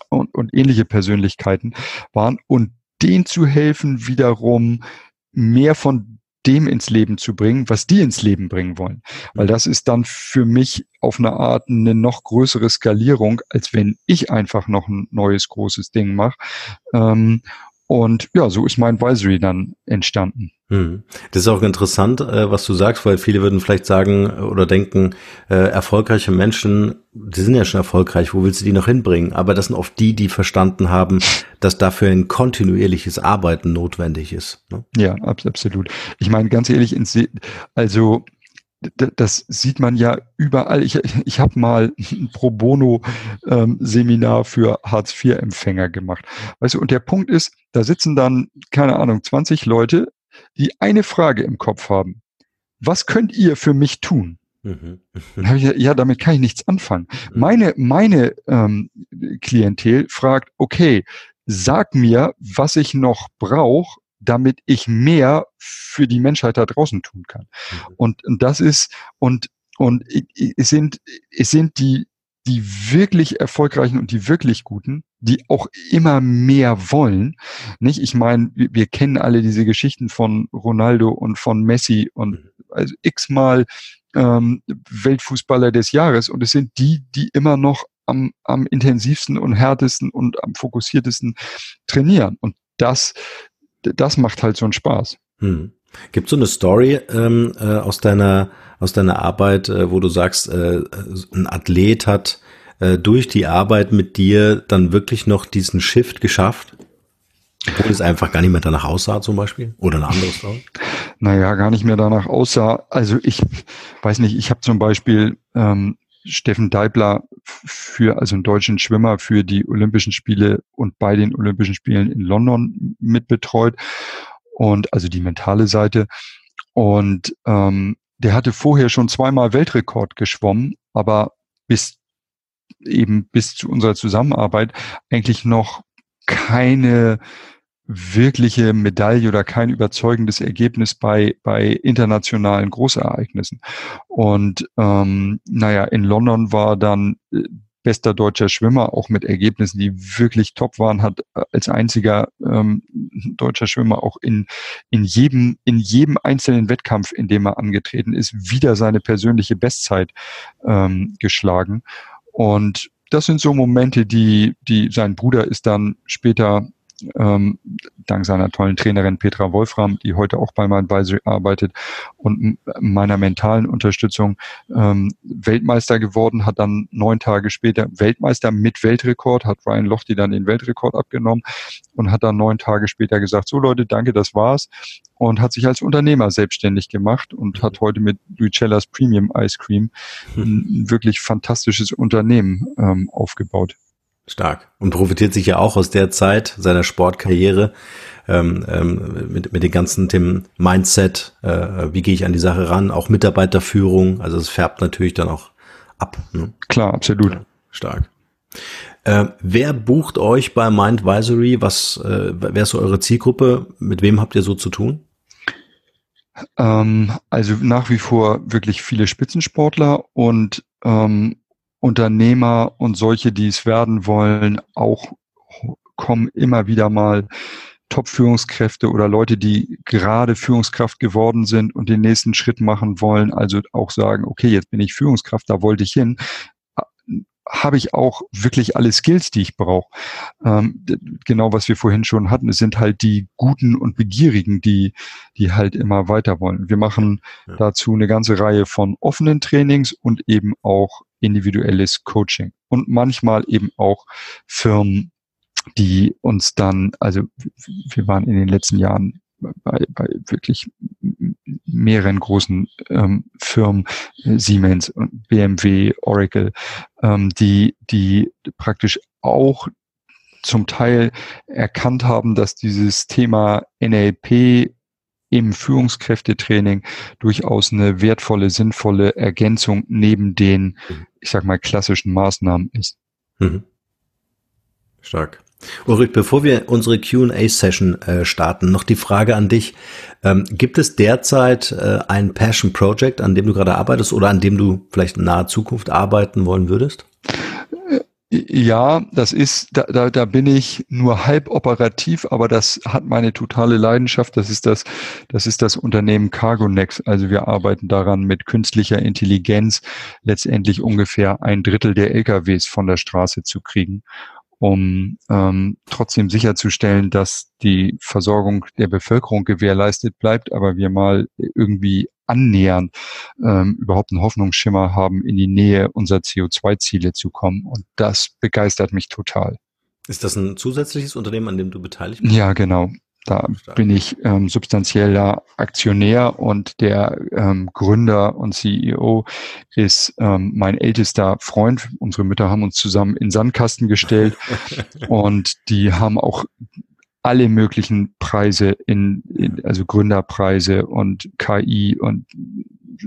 und, und ähnliche Persönlichkeiten waren. Und denen zu helfen, wiederum mehr von dem ins Leben zu bringen, was die ins Leben bringen wollen. Weil das ist dann für mich auf eine Art eine noch größere Skalierung, als wenn ich einfach noch ein neues großes Ding mache. Ähm, und ja, so ist mein Advisory dann entstanden. Hm. Das ist auch interessant, äh, was du sagst, weil viele würden vielleicht sagen oder denken, äh, erfolgreiche Menschen, die sind ja schon erfolgreich, wo willst du die noch hinbringen? Aber das sind oft die, die verstanden haben, dass dafür ein kontinuierliches Arbeiten notwendig ist. Ne? Ja, absolut. Ich meine, ganz ehrlich, also das sieht man ja überall. Ich, ich habe mal ein Pro Bono ähm, Seminar für Hartz-IV-Empfänger gemacht. Weißt du, und der Punkt ist, da sitzen dann, keine Ahnung, 20 Leute, die eine Frage im Kopf haben. Was könnt ihr für mich tun? Mhm. (laughs) Ich, ja, damit kann ich nichts anfangen. Mhm. Meine, meine ähm, Klientel fragt, okay, sag mir, was ich noch brauche, damit ich mehr für die Menschheit da draußen tun kann. Mhm. Und, und das ist, und, und es sind, es sind die, die wirklich erfolgreichen und die wirklich guten, die auch immer mehr wollen. Nicht? Ich meine, wir, wir kennen alle diese Geschichten von Ronaldo und von Messi und mhm. also x-mal ähm, Weltfußballer des Jahres. Und es sind die, die immer noch am, am intensivsten und härtesten und am fokussiertesten trainieren. Und das, das macht halt so einen Spaß. Hm. Gibt so eine Story ähm, äh, aus deiner aus deiner Arbeit, äh, wo du sagst, äh, ein Athlet hat äh, durch die Arbeit mit dir dann wirklich noch diesen Shift geschafft? Obwohl es einfach gar nicht mehr danach aussah zum Beispiel? Oder eine andere Story? (laughs) Naja, gar nicht mehr danach aussah. Also ich weiß nicht, ich habe zum Beispiel ähm, Steffen Deibler für, also einen deutschen Schwimmer für die Olympischen Spiele und bei den Olympischen Spielen in London mitbetreut und also die mentale Seite. Und ähm, der hatte vorher schon zweimal Weltrekord geschwommen, aber bis eben bis zu unserer Zusammenarbeit eigentlich noch keine wirkliche Medaille oder kein überzeugendes Ergebnis bei, bei internationalen Großereignissen. Und ähm, naja, in London war dann äh, bester deutscher Schwimmer, auch mit Ergebnissen, die wirklich top waren, hat äh, als einziger ähm, deutscher Schwimmer auch in, in, jedem, in jedem einzelnen Wettkampf, in dem er angetreten ist, wieder seine persönliche Bestzeit ähm, geschlagen. Und das sind so Momente, die, die sein Bruder ist dann später ähm, dank seiner tollen Trainerin Petra Wolfram, die heute auch bei meinem Advisory arbeitet und meiner mentalen Unterstützung ähm, Weltmeister geworden, hat dann neun Tage später Weltmeister mit Weltrekord, hat Ryan Lochte dann den Weltrekord abgenommen und hat dann neun Tage später gesagt, so Leute, danke, das war's und hat sich als Unternehmer selbstständig gemacht und hat heute mit Lucellas Premium Ice Cream (laughs) ein wirklich fantastisches Unternehmen ähm, aufgebaut. Stark. Und profitiert sich ja auch aus der Zeit seiner Sportkarriere ähm, ähm, mit, mit den ganzen Themen Mindset, äh, wie gehe ich an die Sache ran, auch Mitarbeiterführung. Also es färbt natürlich dann auch ab. Ne? Klar, absolut. Stark. Äh, wer bucht euch bei Mindvisory? Was, äh, wer ist so eure Zielgruppe? Mit wem habt ihr so zu tun? Ähm, also nach wie vor wirklich viele Spitzensportler und ähm, Unternehmer und solche, die es werden wollen, auch kommen immer wieder mal Top-Führungskräfte oder Leute, die gerade Führungskraft geworden sind und den nächsten Schritt machen wollen, also auch sagen, okay, jetzt bin ich Führungskraft, da wollte ich hin, habe ich auch wirklich alle Skills, die ich brauche. Ähm, genau, was wir vorhin schon hatten, es sind halt die Guten und Begierigen, die, die halt immer weiter wollen. Wir machen ja. dazu eine ganze Reihe von offenen Trainings und eben auch individuelles Coaching. Und manchmal eben auch Firmen, die uns dann, also wir waren in den letzten Jahren bei, bei wirklich mehreren großen ähm, Firmen, Siemens, BMW, Oracle, ähm, die, die praktisch auch zum Teil erkannt haben, dass dieses Thema NLP im Führungskräftetraining durchaus eine wertvolle, sinnvolle Ergänzung neben den, ich sag mal, klassischen Maßnahmen ist. Mhm. Stark. Ulrich, bevor wir unsere QA-Session äh, starten, noch die Frage an dich. Ähm, gibt es derzeit äh, ein Passion Project, an dem du gerade arbeitest oder an dem du vielleicht in naher Zukunft arbeiten wollen würdest? Ja, das ist, da, da, da bin ich nur halb operativ, aber das hat meine totale Leidenschaft. Das ist das, das ist das Unternehmen CargoNext. Also wir arbeiten daran, mit künstlicher Intelligenz letztendlich ungefähr ein Drittel der LKWs von der Straße zu kriegen um ähm, trotzdem sicherzustellen, dass die Versorgung der Bevölkerung gewährleistet bleibt, aber wir mal irgendwie annähernd ähm, überhaupt einen Hoffnungsschimmer haben, in die Nähe unserer CO2-Ziele zu kommen. Und das begeistert mich total. Ist das ein zusätzliches Unternehmen, an dem du beteiligt bist? Ja, genau. Da bin ich ähm, substanzieller Aktionär und der ähm, Gründer und CEO ist ähm, mein ältester Freund. Unsere Mütter haben uns zusammen in Sandkasten gestellt (laughs) und die haben auch alle möglichen Preise in, in also Gründerpreise und KI und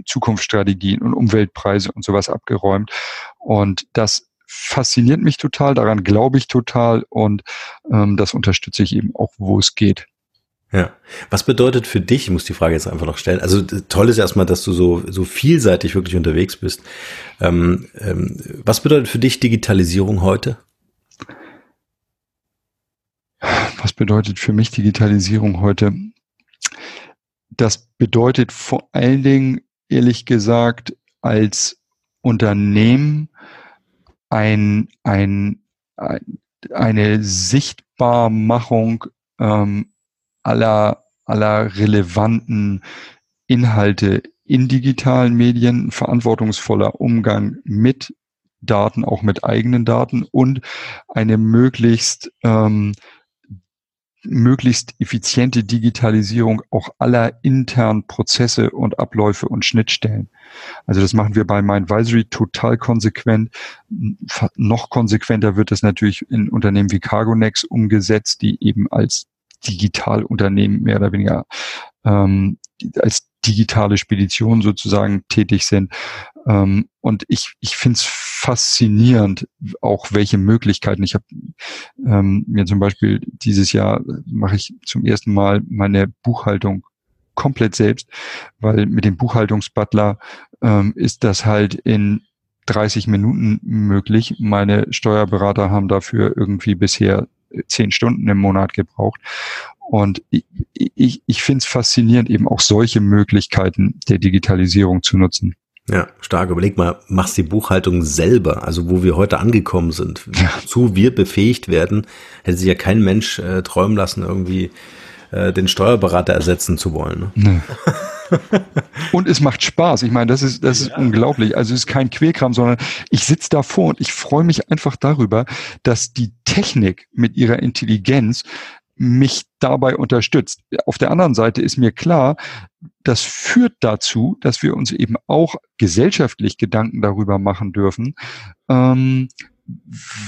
Zukunftsstrategien und Umweltpreise und sowas abgeräumt. Und das fasziniert mich total, daran glaube ich total und ähm, das unterstütze ich eben auch, wo es geht. Ja. Was bedeutet für dich, ich muss die Frage jetzt einfach noch stellen, also toll ist erstmal, dass du so, so vielseitig wirklich unterwegs bist. Ähm, ähm, was bedeutet für dich Digitalisierung heute? Was bedeutet für mich Digitalisierung heute? Das bedeutet vor allen Dingen, ehrlich gesagt, als Unternehmen ein, ein, ein eine Sichtbarmachung ähm, aller, aller relevanten Inhalte in digitalen Medien, verantwortungsvoller Umgang mit Daten, auch mit eigenen Daten und eine möglichst ähm, möglichst effiziente Digitalisierung auch aller internen Prozesse und Abläufe und Schnittstellen. Also das machen wir bei MindVisory total konsequent. Noch konsequenter wird das natürlich in Unternehmen wie Cargonex umgesetzt, die eben als Digitalunternehmen mehr oder weniger ähm, als digitale Spedition sozusagen tätig sind. Ähm, und ich, ich finde es faszinierend, auch welche Möglichkeiten. Ich habe ähm, mir zum Beispiel dieses Jahr mache ich zum ersten Mal meine Buchhaltung komplett selbst, weil mit dem Buchhaltungsbutler ähm, ist das halt in 30 Minuten möglich. Meine Steuerberater haben dafür irgendwie bisher zehn Stunden im Monat gebraucht. Und ich, ich, ich finde es faszinierend, eben auch solche Möglichkeiten der Digitalisierung zu nutzen. Ja, stark. Überleg mal, machst die Buchhaltung selber, also wo wir heute angekommen sind, ja. zu wir befähigt werden, hätte sich ja kein Mensch äh, träumen lassen, irgendwie äh, den Steuerberater ersetzen zu wollen. Ne? Nee. (laughs) und es macht Spaß. Ich meine, das ist, das ist ja. unglaublich. Also es ist kein Quälkram, sondern ich sitze davor und ich freue mich einfach darüber, dass die Technik mit ihrer Intelligenz mich dabei unterstützt. Auf der anderen Seite ist mir klar, das führt dazu, dass wir uns eben auch gesellschaftlich Gedanken darüber machen dürfen, ähm,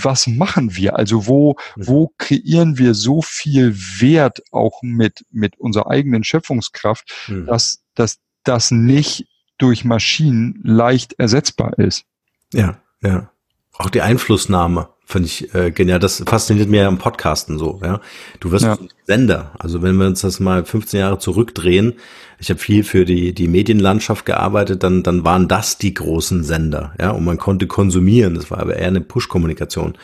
was machen wir? Also wo, mhm. wo kreieren wir so viel Wert auch mit, mit unserer eigenen Schöpfungskraft, mhm. dass, dass das nicht durch Maschinen leicht ersetzbar ist? Ja, ja. Auch die Einflussnahme finde ich äh, genial. Das fasziniert mir ja im Podcasten so. Ja, du wirst ja. Sender. Also wenn wir uns das mal 15 Jahre zurückdrehen, ich habe viel für die die Medienlandschaft gearbeitet, dann dann waren das die großen Sender. Ja, und man konnte konsumieren. Das war aber eher eine Push-Kommunikation.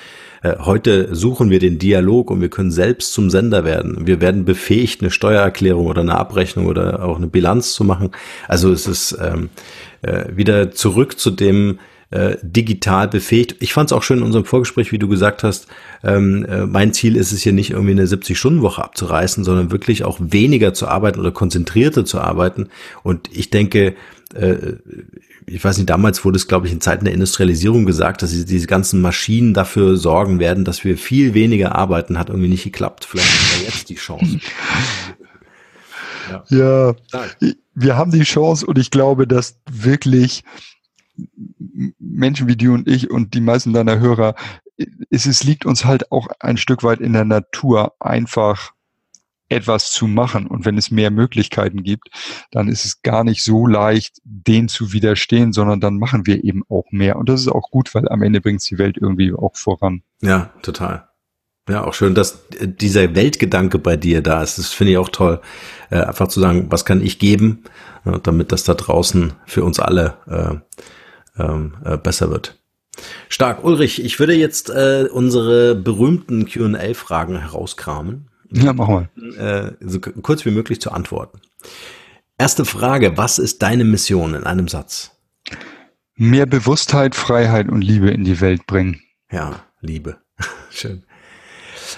Äh, heute suchen wir den Dialog und wir können selbst zum Sender werden. Wir werden befähigt, eine Steuererklärung oder eine Abrechnung oder auch eine Bilanz zu machen. Also es ist ähm, äh, wieder zurück zu dem äh, digital befähigt. Ich fand es auch schön in unserem Vorgespräch, wie du gesagt hast, ähm, äh, mein Ziel ist es hier nicht irgendwie eine 70-Stunden-Woche abzureißen, sondern wirklich auch weniger zu arbeiten oder konzentrierter zu arbeiten. Und ich denke, äh, ich weiß nicht, damals wurde es, glaube ich, in Zeiten der Industrialisierung gesagt, dass diese ganzen Maschinen dafür sorgen werden, dass wir viel weniger arbeiten, hat irgendwie nicht geklappt. Vielleicht ist da jetzt die Chance. Ja. ja, wir haben die Chance und ich glaube, dass wirklich Menschen wie du und ich und die meisten deiner Hörer, es, es liegt uns halt auch ein Stück weit in der Natur einfach etwas zu machen. Und wenn es mehr Möglichkeiten gibt, dann ist es gar nicht so leicht, denen zu widerstehen, sondern dann machen wir eben auch mehr. Und das ist auch gut, weil am Ende bringt es die Welt irgendwie auch voran. Ja, total. Ja, auch schön, dass dieser Weltgedanke bei dir da ist. Das finde ich auch toll. Äh, einfach zu sagen, was kann ich geben, äh, damit das da draußen für uns alle äh, ähm, äh, besser wird. Stark. Ulrich, ich würde jetzt äh, unsere berühmten Q&A-Fragen herauskramen. Ja, mach mal. Äh, so kurz wie möglich zu antworten. Erste Frage, was ist deine Mission in einem Satz? Mehr Bewusstheit, Freiheit und Liebe in die Welt bringen. Ja, Liebe. (laughs) Schön.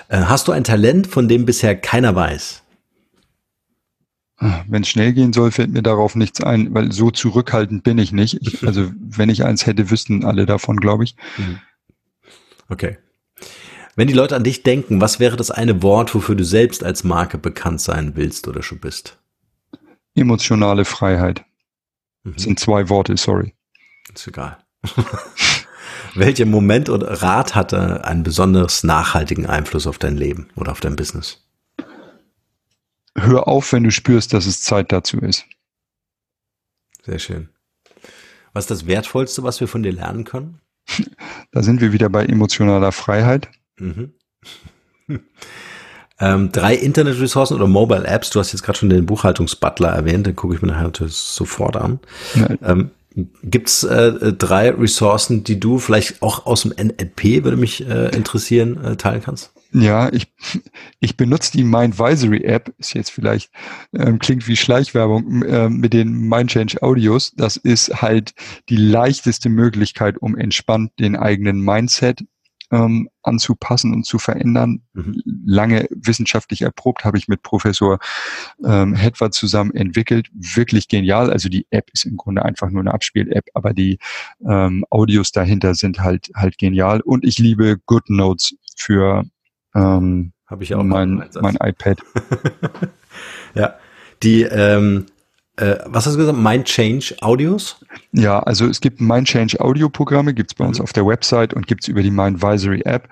Äh, hast du ein Talent, von dem bisher keiner weiß? Wenn es schnell gehen soll, fällt mir darauf nichts ein, weil so zurückhaltend bin ich nicht. Ich, (laughs) also wenn ich eins hätte, wüssten alle davon, glaube ich. Mhm. Okay. Wenn die Leute an dich denken, was wäre das eine Wort, wofür du selbst als Marke bekannt sein willst oder schon bist? Emotionale Freiheit. Mhm. Das sind zwei Worte, sorry. Ist egal. (laughs) Welcher Moment oder Rat hatte einen besonders nachhaltigen Einfluss auf dein Leben oder auf dein Business? Hör auf, wenn du spürst, dass es Zeit dazu ist. Sehr schön. Was ist das Wertvollste, was wir von dir lernen können? (laughs) Da sind wir wieder bei emotionaler Freiheit. Mhm. (laughs) ähm, drei Internetressourcen oder Mobile Apps. Du hast jetzt gerade schon den Buchhaltungsbutler erwähnt, den gucke ich mir nachher natürlich sofort an. Ähm, Gibt es äh, drei Ressourcen, die du vielleicht auch aus dem NLP, würde mich äh, interessieren, äh, teilen kannst? Ja, ich, (laughs) ich benutze die Mindvisory App, ist jetzt vielleicht, ähm, klingt wie Schleichwerbung, äh, mit den Mindchange Audios. Das ist halt die leichteste Möglichkeit, um entspannt den eigenen Mindset ähm, anzupassen und zu verändern. Mhm. Lange wissenschaftlich erprobt, habe ich mit Professor ähm, Hedward zusammen entwickelt. Wirklich genial. Also die App ist im Grunde einfach nur eine Abspiel-App, aber die ähm, Audios dahinter sind halt halt genial. Und ich liebe GoodNotes für ähm, Habe ich auch mein, mein iPad. (laughs) ja, die ähm, äh, was hast du gesagt? Mind Change Audios? Ja, also es gibt Mind Change Audio Programme, gibt's bei mhm. uns auf der Website und gibt's über die Mindvisory App.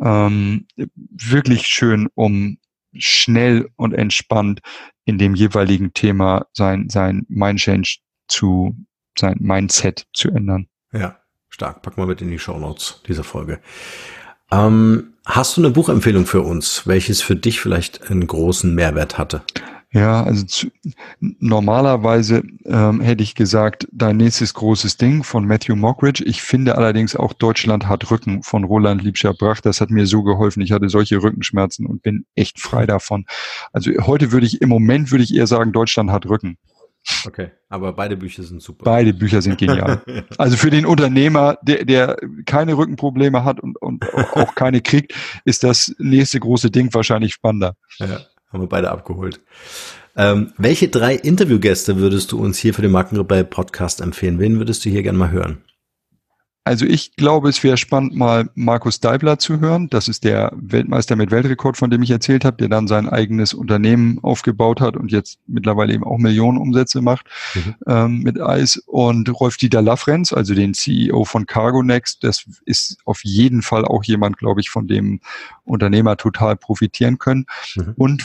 Ähm, wirklich schön, um schnell und entspannt in dem jeweiligen Thema sein, sein Mind Change zu, sein Mindset zu ändern. Ja, stark. Packen wir mit in die Show Notes dieser Folge. Ähm, hast du eine Buchempfehlung für uns, welches für dich vielleicht einen großen Mehrwert hatte? Ja, also zu, normalerweise ähm, hätte ich gesagt, dein nächstes großes Ding von Matthew Mockridge. Ich finde allerdings auch Deutschland hat Rücken von Roland Liebscher-Brach. Das hat mir so geholfen. Ich hatte solche Rückenschmerzen und bin echt frei davon. Also heute würde ich, im Moment würde ich eher sagen, Deutschland hat Rücken. Okay, aber beide Bücher sind super. Beide Bücher sind genial. (laughs) Also für den Unternehmer, der, der keine Rückenprobleme hat und, und auch keine kriegt, ist das nächste große Ding wahrscheinlich spannender. Ja. Haben wir beide abgeholt. Ähm, welche drei Interviewgäste würdest du uns hier für den Markenrebell Podcast empfehlen? Wen würdest du hier gerne mal hören? Also ich glaube, es wäre spannend, mal Markus Deibler zu hören. Das ist der Weltmeister mit Weltrekord, von dem ich erzählt habe, der dann sein eigenes Unternehmen aufgebaut hat und jetzt mittlerweile eben auch Millionen Umsätze macht mhm. ähm, mit Eis. Und Rolf-Dieter Laffrenz, also den CEO von Cargo Next, das ist auf jeden Fall auch jemand, glaube ich, von dem Unternehmer total profitieren können. Mhm. Und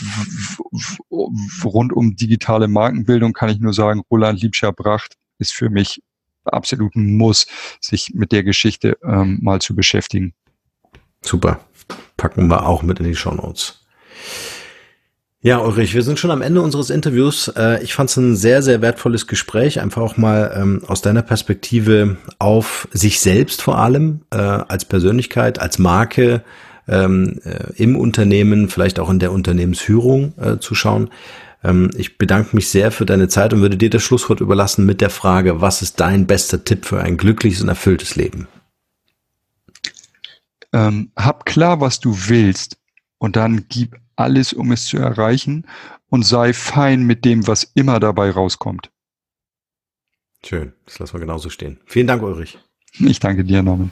rund um digitale Markenbildung kann ich nur sagen, Roland Liebscher-Bracht ist für mich absoluten Muss, sich mit der Geschichte ähm, mal zu beschäftigen. Super. Packen wir auch mit in die Show Notes. Ja, Ulrich, wir sind schon am Ende unseres Interviews. Äh, ich fand es ein sehr, sehr wertvolles Gespräch, einfach auch mal ähm, aus deiner Perspektive auf sich selbst vor allem, äh, als Persönlichkeit, als Marke ähm, äh, im Unternehmen, vielleicht auch in der Unternehmensführung zu schauen. Ähm, ich bedanke mich sehr für deine Zeit und würde dir das Schlusswort überlassen mit der Frage, was ist dein bester Tipp für ein glückliches und erfülltes Leben? Ähm, hab klar, was du willst und dann gib alles, um es zu erreichen und sei fein mit dem, was immer dabei rauskommt. Schön, das lassen wir genauso stehen. Vielen Dank, Ulrich. Ich danke dir, Norman.